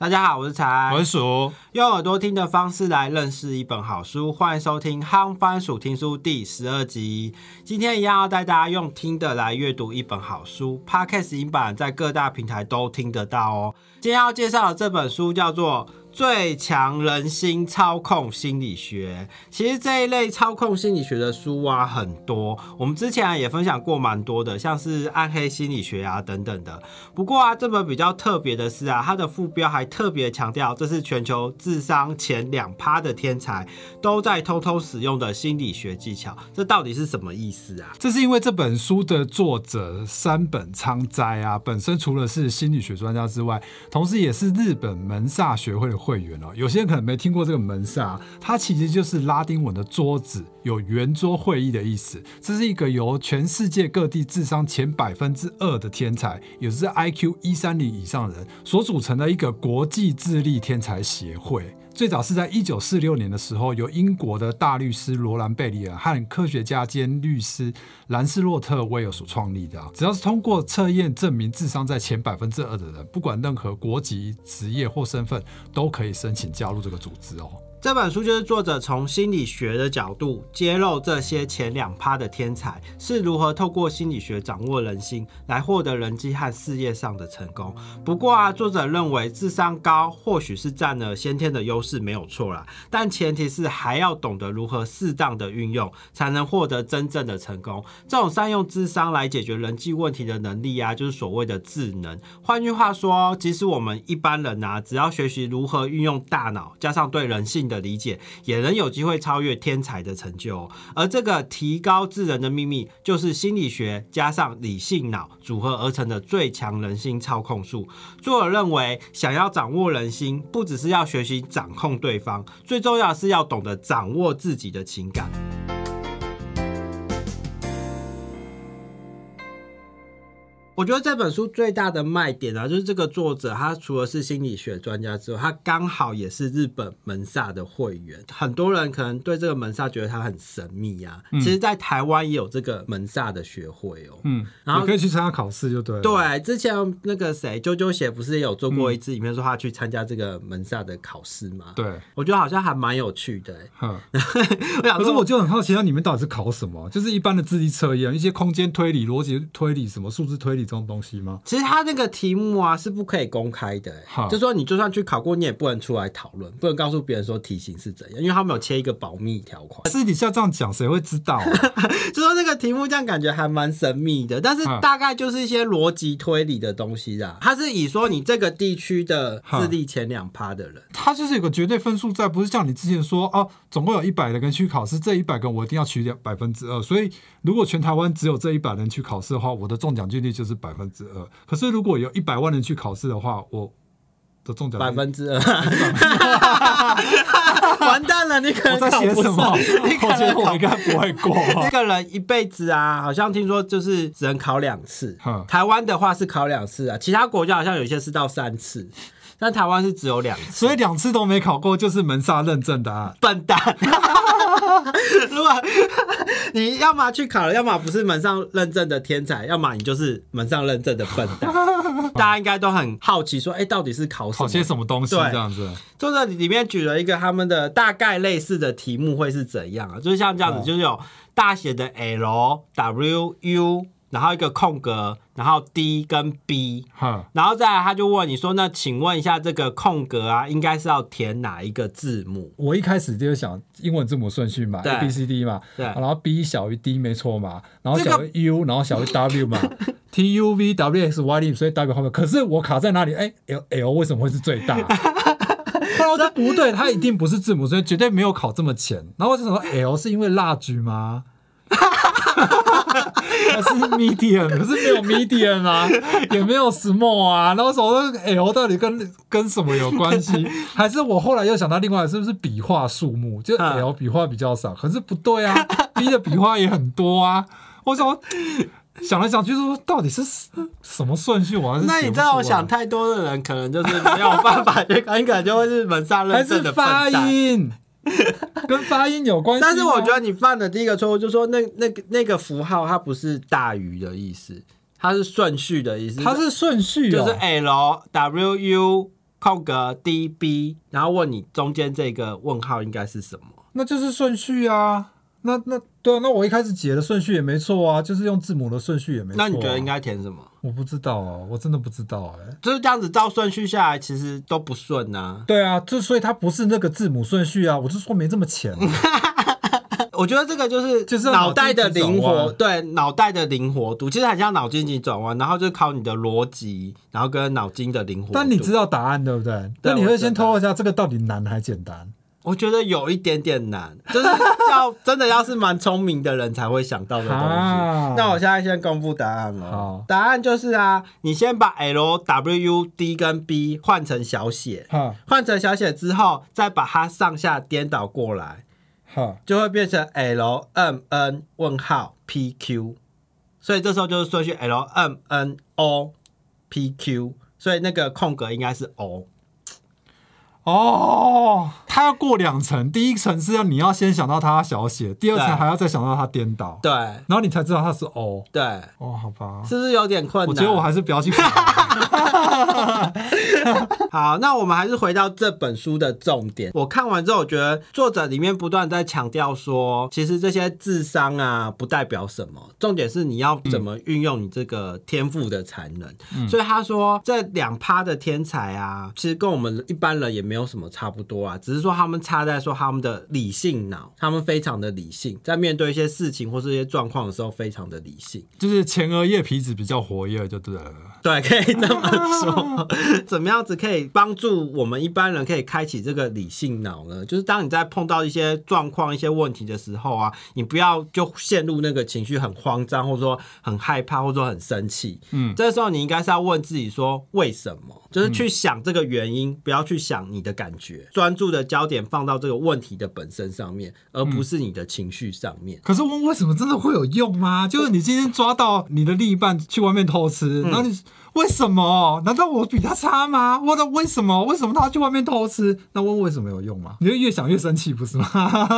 大家好，我是才，我是鼠，用耳朵听的方式来认识一本好书，欢迎收听《夯番薯听书》第十二集。今天一样要带大家用听的来阅读一本好书，Podcast 音版在各大平台都听得到哦。今天要介绍的这本书叫做。最强人心操控心理学，其实这一类操控心理学的书啊很多，我们之前也分享过蛮多的，像是暗黑心理学啊等等的。不过啊，这本比较特别的是啊，它的副标还特别强调，这是全球智商前两趴的天才都在偷偷使用的心理学技巧。这到底是什么意思啊？这是因为这本书的作者山本昌哉啊，本身除了是心理学专家之外，同时也是日本门萨学会的。会员哦，有些人可能没听过这个门萨，它其实就是拉丁文的桌子，有圆桌会议的意思。这是一个由全世界各地智商前百分之二的天才，也是 IQ 一三零以上人所组成的一个国际智力天才协会。最早是在一九四六年的时候，由英国的大律师罗兰贝利尔和科学家兼律师兰斯洛特威尔所创立的。只要是通过测验证明智商在前百分之二的人，不管任何国籍、职业或身份，都可以申请加入这个组织哦。这本书就是作者从心理学的角度揭露这些前两趴的天才是如何透过心理学掌握人心，来获得人际和事业上的成功。不过啊，作者认为智商高或许是占了先天的优势，没有错啦。但前提是还要懂得如何适当的运用，才能获得真正的成功。这种善用智商来解决人际问题的能力啊，就是所谓的智能。换句话说，即使我们一般人啊，只要学习如何运用大脑，加上对人性。的理解也能有机会超越天才的成就，而这个提高智人的秘密，就是心理学加上理性脑组合而成的最强人心操控术。作者认为，想要掌握人心，不只是要学习掌控对方，最重要是要懂得掌握自己的情感。我觉得这本书最大的卖点啊，就是这个作者他除了是心理学专家之外，他刚好也是日本门萨的会员。很多人可能对这个门萨觉得他很神秘啊，其实，在台湾也有这个门萨的学会哦。嗯，然后可以去参加考试就对。对，之前那个谁啾啾鞋不是也有做过一支影片，说他去参加这个门萨的考试吗？对，我觉得好像还蛮有趣的。嗯，可是我就很好奇，那你们到底是考什么？就是一般的智力测验，一些空间推理、逻辑推理、什么数字推理。这种东西吗？其实他那个题目啊是不可以公开的，就说你就算去考过，你也不能出来讨论，不能告诉别人说题型是怎样，因为他们有切一个保密条款。私底下这样讲，谁会知道？就说那个题目这样感觉还蛮神秘的，但是大概就是一些逻辑推理的东西啊。他是以说你这个地区的智力前两趴的人，他就是有个绝对分数在，不是像你之前说哦，总共有一百个人去考试，这一百个我一定要取两百分之二，所以如果全台湾只有这一百人去考试的话，我的中奖几率就是。百分之二，可是如果有一百万人去考试的话，我的中奖百分之二，完蛋了！你可能在写什么？我觉得我应该不会过。这个人一辈子啊，好像听说就是只能考两次。台湾的话是考两次啊，其他国家好像有些是到三次。但台湾是只有两次，所以两次都没考过就是门萨认证的啊，笨蛋！如果你要么去考了，要么不是门上认证的天才，要么你就是门上认证的笨蛋。大家应该都很好奇，说，哎，到底是考考些什么东西？这样子，作者里面举了一个他们的大概类似的题目会是怎样啊？就是像这样子，就是有大写的 L W U。然后一个空格，然后 D 跟 B，然后再来他就问你说：“那请问一下，这个空格啊，应该是要填哪一个字母？”我一开始就想英文字母顺序嘛，A B C D 嘛，对，然后 B 小于 D 没错嘛，然后小于 U，然后小于 W 嘛，T U V W X Y D，所以 W 后面，可是我卡在哪里？哎，L L 为什么会是最大？这不对，它一定不是字母，所以绝对没有考这么浅。然后我就说 L 是因为蜡菊吗？还是 medium，可是没有 medium 啊，也没有 small 啊，然后说 L 到底跟跟什么有关系？还是我后来又想到另外是不是笔画数目？就 L 笔画比较少，可是不对啊，B 的笔画也很多啊。我想想来想去说，到底是什么顺序？我还是那你知道，我想太多的人可能就是没有办法，就很可能就会是门上认证的发音。跟发音有关系，但是我觉得你犯的第一个错误就是说，那那个那个符号它不是大于的意思，它是顺序的意思，它是顺序，就是 L W U 空格 D B，然后问你中间这个问号应该是什么？那就是顺序啊。那那对啊，那我一开始解的顺序也没错啊，就是用字母的顺序也没错、啊。那你觉得应？该填什么？我不知道啊，我真的不知道哎、就是这样子照顺序下来，其实都不顺呐、对啊，就所以它不是那个字母顺序啊，我就说没这么浅、我觉得这个就是就是脑袋的灵活，对脑袋的灵活度，其实很像脑筋急转弯，然后就考你的逻辑，然后跟脑筋的灵活度。但你知道答案对不对？对那你会先我知道透露一下这个到底难还简单？我觉得有一点点难，就是要真的要是蛮聪明的人才会想到的东西。啊那我现在先公布答案了好。答案就是啊，你先把 L、W、D 跟 B 换成小写，哈换成小写之后，再把它上下颠倒过来，哈，就会变成 L M N 问号 P Q。所以这时候就是顺序 L M N O P Q，所以那个空格应该是 O。哦，它要过两层，第一层是要你要先想到它小写，第二层还要再想到它颠倒，对然后你才知道它是 O。对，哦，好吧，是不是有点困难？我觉得我还是不要去考。好，那我们还是回到这本书的重点。我看完之后，我觉得作者里面不断在强调说，其实这些智商啊，不代表什么，重点是你要怎么运用你这个天赋的才能。所以他说，这两趴的天才啊，其实跟我们一般人也没有什么差不多啊，只是说他们差在说他们的理性脑，他们非常的理性，在面对一些事情或是一些状况的时候，非常的理性。就是前额叶皮质比较活跃，就对了。对，可以这么说。怎么样子可以帮助我们一般人可以开启这个理性脑呢？就是当你在碰到一些状况、一些问题的时候啊，你不要就陷入那个情绪很慌张，或者说很害怕，或者说很生气。嗯这时候你应该是要问自己说为什么，就是去想这个原因，不要去想你的感觉，专注的焦点放到这个问题的本身上面，而不是你的情绪上面。可是问为什么真的会有用吗？就是你今天抓到你的另一半去外面偷吃，然后你为什么？难道我比他差吗？我的为什么？为什么他要去外面偷吃？那问为什么有用吗？你就越想越生气，不是吗？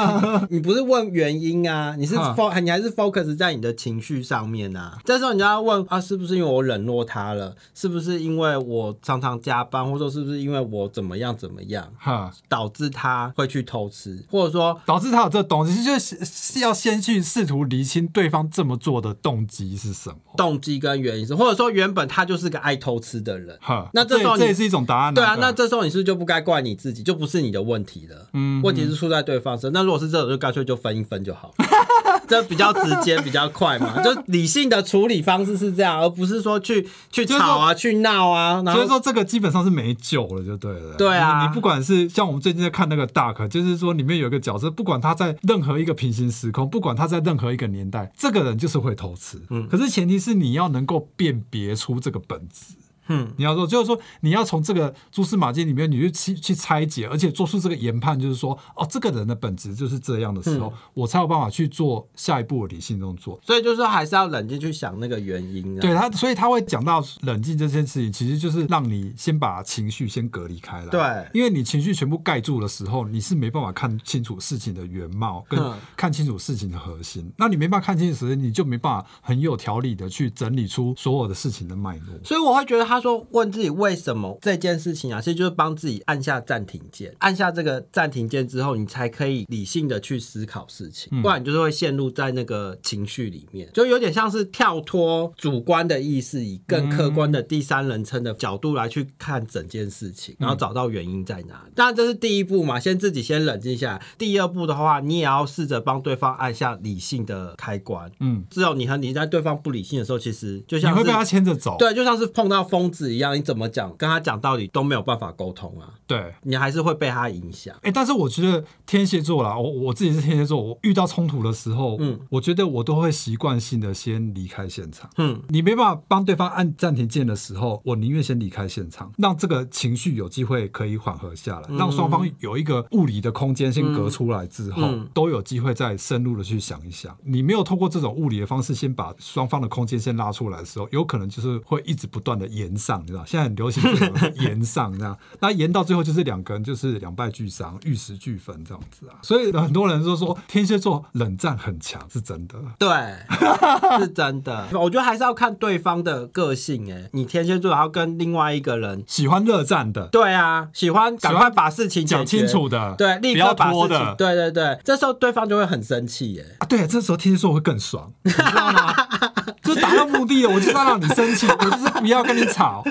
你不是问原因啊，你是 foc 你还是 focus 在你的情绪上面啊。这时候你就要问啊，是不是因为我冷落他了？是不是因为我常常加班，或者说是不是因为我怎么样怎么样，哈，导致他会去偷吃，或者说导致他有这东西，就是是要先去试图厘清对方这么做的动机是什么。动机跟原因是，或者说原本他就是个爱偷吃的人。哈，那这时候你这也是一种答案、对啊，那这时候你是不是就不该怪你自己，就不是你的问题了。嗯问题是出在对方身。那如果是这种，就干脆就分一分就好了，这比较直接，比较快嘛。就理性的处理方式是这样，而不是说去去吵啊、去闹啊。所以说这个基本上是没救了，就对了。对啊你你不管是像我们最近在看那个 Dark，就是说里面有一个角色，不管他在任何一个平行时空，不管他在任何一个年代，这个人就是会偷吃。嗯，可是前提是你要能够辨别出这个本质。嗯，你要说，就是说，你要从这个蛛丝马迹里面，你去去去拆解，而且做出这个研判，就是说，哦，这个人的本质就是这样的时候，我才有办法去做下一步的理性动作。所以就是说还是要冷静去想那个原因啊。对他，所以他会讲到冷静这件事情，其实就是让你先把情绪先隔离开来。对因为你情绪全部盖住的时候，你是没办法看清楚事情的原貌，跟嗯看清楚事情的核心。那你没办法看清楚时，你就没办法很有条理的去整理出所有的事情的脉络。所以我会觉得他说问自己为什么这件事情啊，其实就是帮自己按下暂停键，按下这个暂停键之后，你才可以理性的去思考事情，不然你就是会陷入在那个情绪里面，就有点像是跳脱主观的意识，以更客观的第三人称的角度来去看整件事情，然后找到原因在哪里。当然这是第一步嘛，先自己先冷静下来。第二步的话，你也要试着帮对方按下理性的开关。嗯，只有你和你在对方不理性的时候，其实就像是你会被他牵着走。对，就像是碰到疯子一样，你怎么讲，跟他讲道理都没有办法沟通啊，对。你还是会被他影响。哎、但是我觉得天蝎座啦，我我自己是天蝎座，我遇到冲突的时候，嗯，我觉得我都会习惯性的先离开现场。嗯，你没办法帮对方按暂停键的时候，我宁愿先离开现场，让这个情绪有机会可以缓和下来，让双方有一个物理的空间先隔出来之后，嗯都有机会再深入的去想一想。你没有通过这种物理的方式先把双方的空间先拉出来的时候，有可能就是会一直不断的延言上，你知道，现在很流行这种言上这样，那言到最后就是两个人就是两败俱伤，玉石俱焚这样子啊。所以很多人都说天蝎座冷战很强，是真的。对，是真的。我觉得还是要看对方的个性。哎，你天蝎座，然后跟另外一个人喜欢热战的，对啊，喜欢赶快把事情讲清楚的，对，立刻把事情，对对对，这时候对方就会很生气。哎，啊，对，这时候天蝎座会更爽，你知道吗？就达到目的了，我就是要让你生气，我就是不要跟你吵。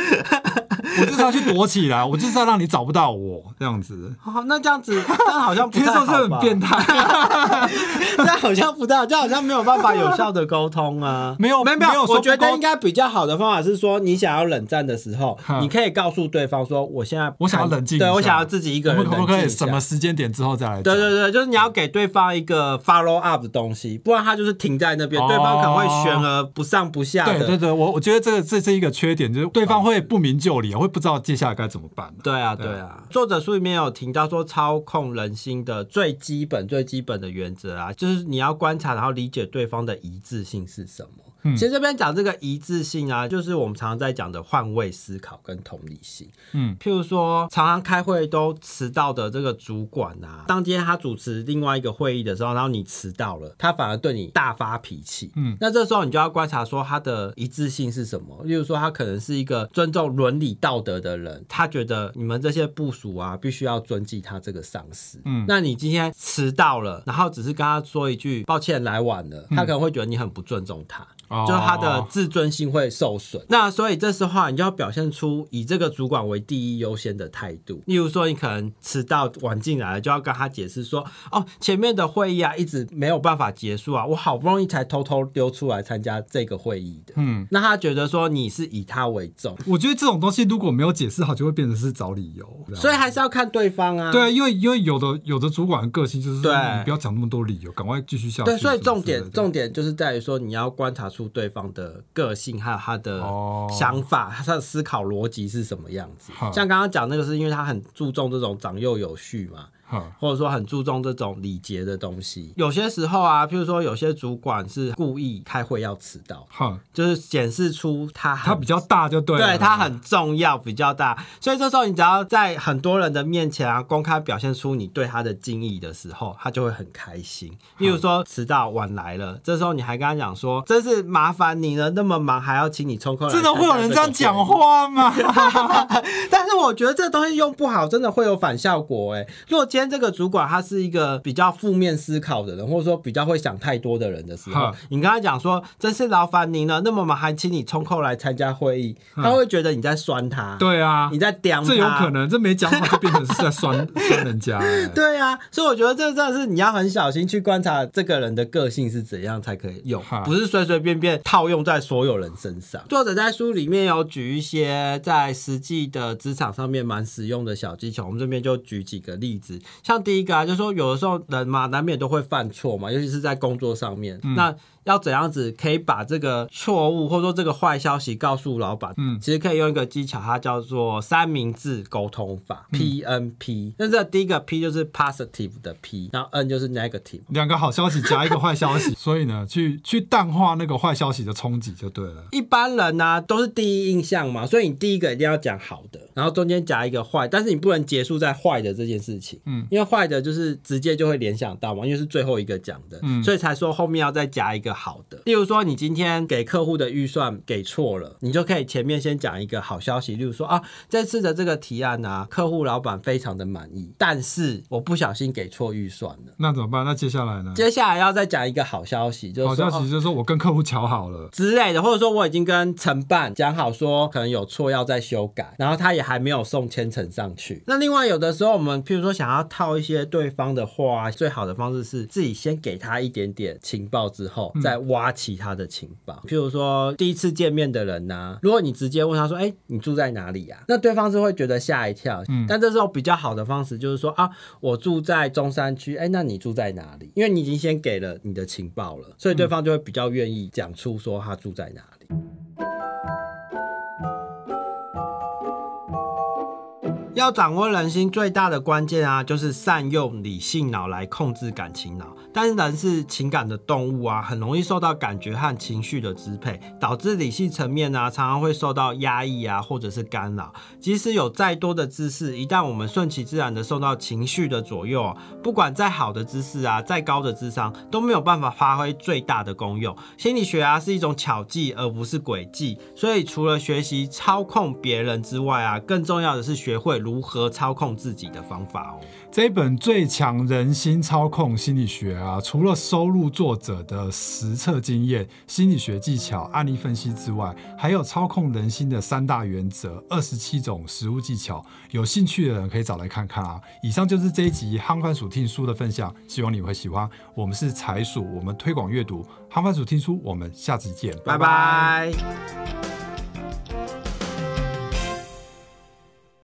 我就是要去躲起来，我就是要让你找不到我这样子。好，那这样子，这样好像不太 好是很变态，这样好像不太，这样好像没有办法有效的沟通啊。没有，没有，没有。我觉得应该比较好的方法是说，你想要冷战的时候，你可以告诉对方说，我现在我想要冷静，对我想要自己一个人。可不可以什么时间点之后再来？对对对，就是你要给对方一个 follow up 的东西，不然他就是停在那边，对方可能会悬而不上不下。对对对，我我觉得这个这是一个缺点，就是对方会不明就里，会不知道接下来该。怎么办啊？对啊，对啊。作者书里面有提到说，操控人心的最基本、最基本的原则啊，就是你要观察，然后理解对方的一致性是什么。其实这边讲这个一致性啊，就是我们常常在讲的换位思考跟同理心。嗯，譬如说常常开会都迟到的这个主管啊，当今天他主持另外一个会议的时候，然后你迟到了，他反而对你大发脾气。嗯，那这时候你就要观察说他的一致性是什么。例如说他可能是一个尊重伦理道德的人，他觉得你们这些部署啊，必须要尊敬他这个上司。嗯，那你今天迟到了，然后只是跟他说一句抱歉来晚了，他可能会觉得你很不尊重他。就他的自尊心会受损，那所以这时候你就要表现出以这个主管为第一优先的态度。例如说，你可能迟到晚进来了，就要跟他解释说：“哦，前面的会议啊，一直没有办法结束啊，我好不容易才偷偷溜出来参加这个会议的。”嗯，那他觉得说你是以他为重。我觉得这种东西如果没有解释好，就会变成是找理由。所以还是要看对方啊。对啊，因为因为有的有的主管的个性就是说，你不要讲那么多理由，赶快继续下去。对，所以重点重点就是在于说，你要观察出对方的。个性还有他的想法，他的思考逻辑是什么样子？像刚刚讲那个，是因为他很注重这种长幼有序嘛。或者说很注重这种礼节的东西，有些时候啊，譬如说有些主管是故意开会要迟到，就是显示出他他比较大就对，对他很重要比较大，所以这时候你只要在很多人的面前啊，公开表现出你对他的敬意的时候，他就会很开心。例如说迟到晚来了，这时候你还跟他讲说，真是麻烦你了，那么忙还要请你抽空，真的会有人这样讲话吗？但是我觉得这东西用不好，真的会有反效果哎。如果今天这个主管他是一个比较负面思考的人，或者说比较会想太多的人的时候，你跟他讲说真是劳烦您了，那么我们还请你抽空来参加会议，他会觉得你在酸他。对啊，你在刁他。这有可能，这没讲好就变成是在酸 酸人家。对啊，所以我觉得这真的是你要很小心去观察这个人的个性是怎样才可以用，不是随随便便套用在所有人身上。作者在书里面有举一些在实际的职场上面蛮实用的小技巧，我们这边就举几个例子，像。第一个啊，就是说有的时候人嘛，难免都会犯错嘛，尤其是在工作上面。那要怎样子可以把这个错误或者说这个坏消息告诉老板？嗯，其实可以用一个技巧，它叫做三明治沟通法 （PNP）。那这第一个 P 就是 positive 的 P，然后 N 就是 negative，两个好消息加一个坏消息，所以呢，去去淡化那个坏消息的冲击就对了。一般人呢都是第一印象嘛，所以你第一个一定要讲好的，然后中间夹一个坏，但是你不能结束在坏的这件事情，嗯，因为坏的就是直接就会联想到嘛，因为是最后一个讲的，嗯，所以才说后面要再加一个。好的，例如说你今天给客户的预算给错了，你就可以前面先讲一个好消息，例如说啊，这次的这个提案啊，客户老板非常的满意，但是我不小心给错预算了，那怎么办？那接下来呢？接下来要再讲一个好消息，就是好消息就是说我跟客户瞧好了之类的，或者说我已经跟承办讲好说可能有错要再修改，然后他也还没有送千层上去。那另外有的时候我们譬如说想要套一些对方的话，最好的方式是自己先给他一点点情报之后。再挖其他的情报，譬如说第一次见面的人呐，如果你直接问他说：“哎，你住在哪里呀？”那对方是会觉得吓一跳。嗯，但这时候比较好的方式就是说啊，我住在中山区。哎，那你住在哪里？因为你已经先给了你的情报了，所以对方就会比较愿意讲出说他住在哪里。要掌握人心最大的关键啊，就是善用理性脑来控制感情脑。但是人是情感的动物啊，很容易受到感觉和情绪的支配，导致理性层面啊常常会受到压抑啊，或者是干扰。即使有再多的知识，一旦我们顺其自然的受到情绪的左右，不管再好的知识啊，再高的智商，都没有办法发挥最大的功用。心理学啊是一种巧技，而不是诡计。所以除了学习操控别人之外啊，更重要的是学会。如何操控自己的方法哦？这本《最强人心操控心理学》啊，除了收录作者的实测经验、心理学技巧、案例分析之外，还有操控人心的三大原则、二十七种实物技巧。有兴趣的人可以找来看看啊。以上就是这一集夯番薯听书的分享，希望你会喜欢。我们是财鼠，我们推广阅读夯番薯听书，我们下集见，拜拜。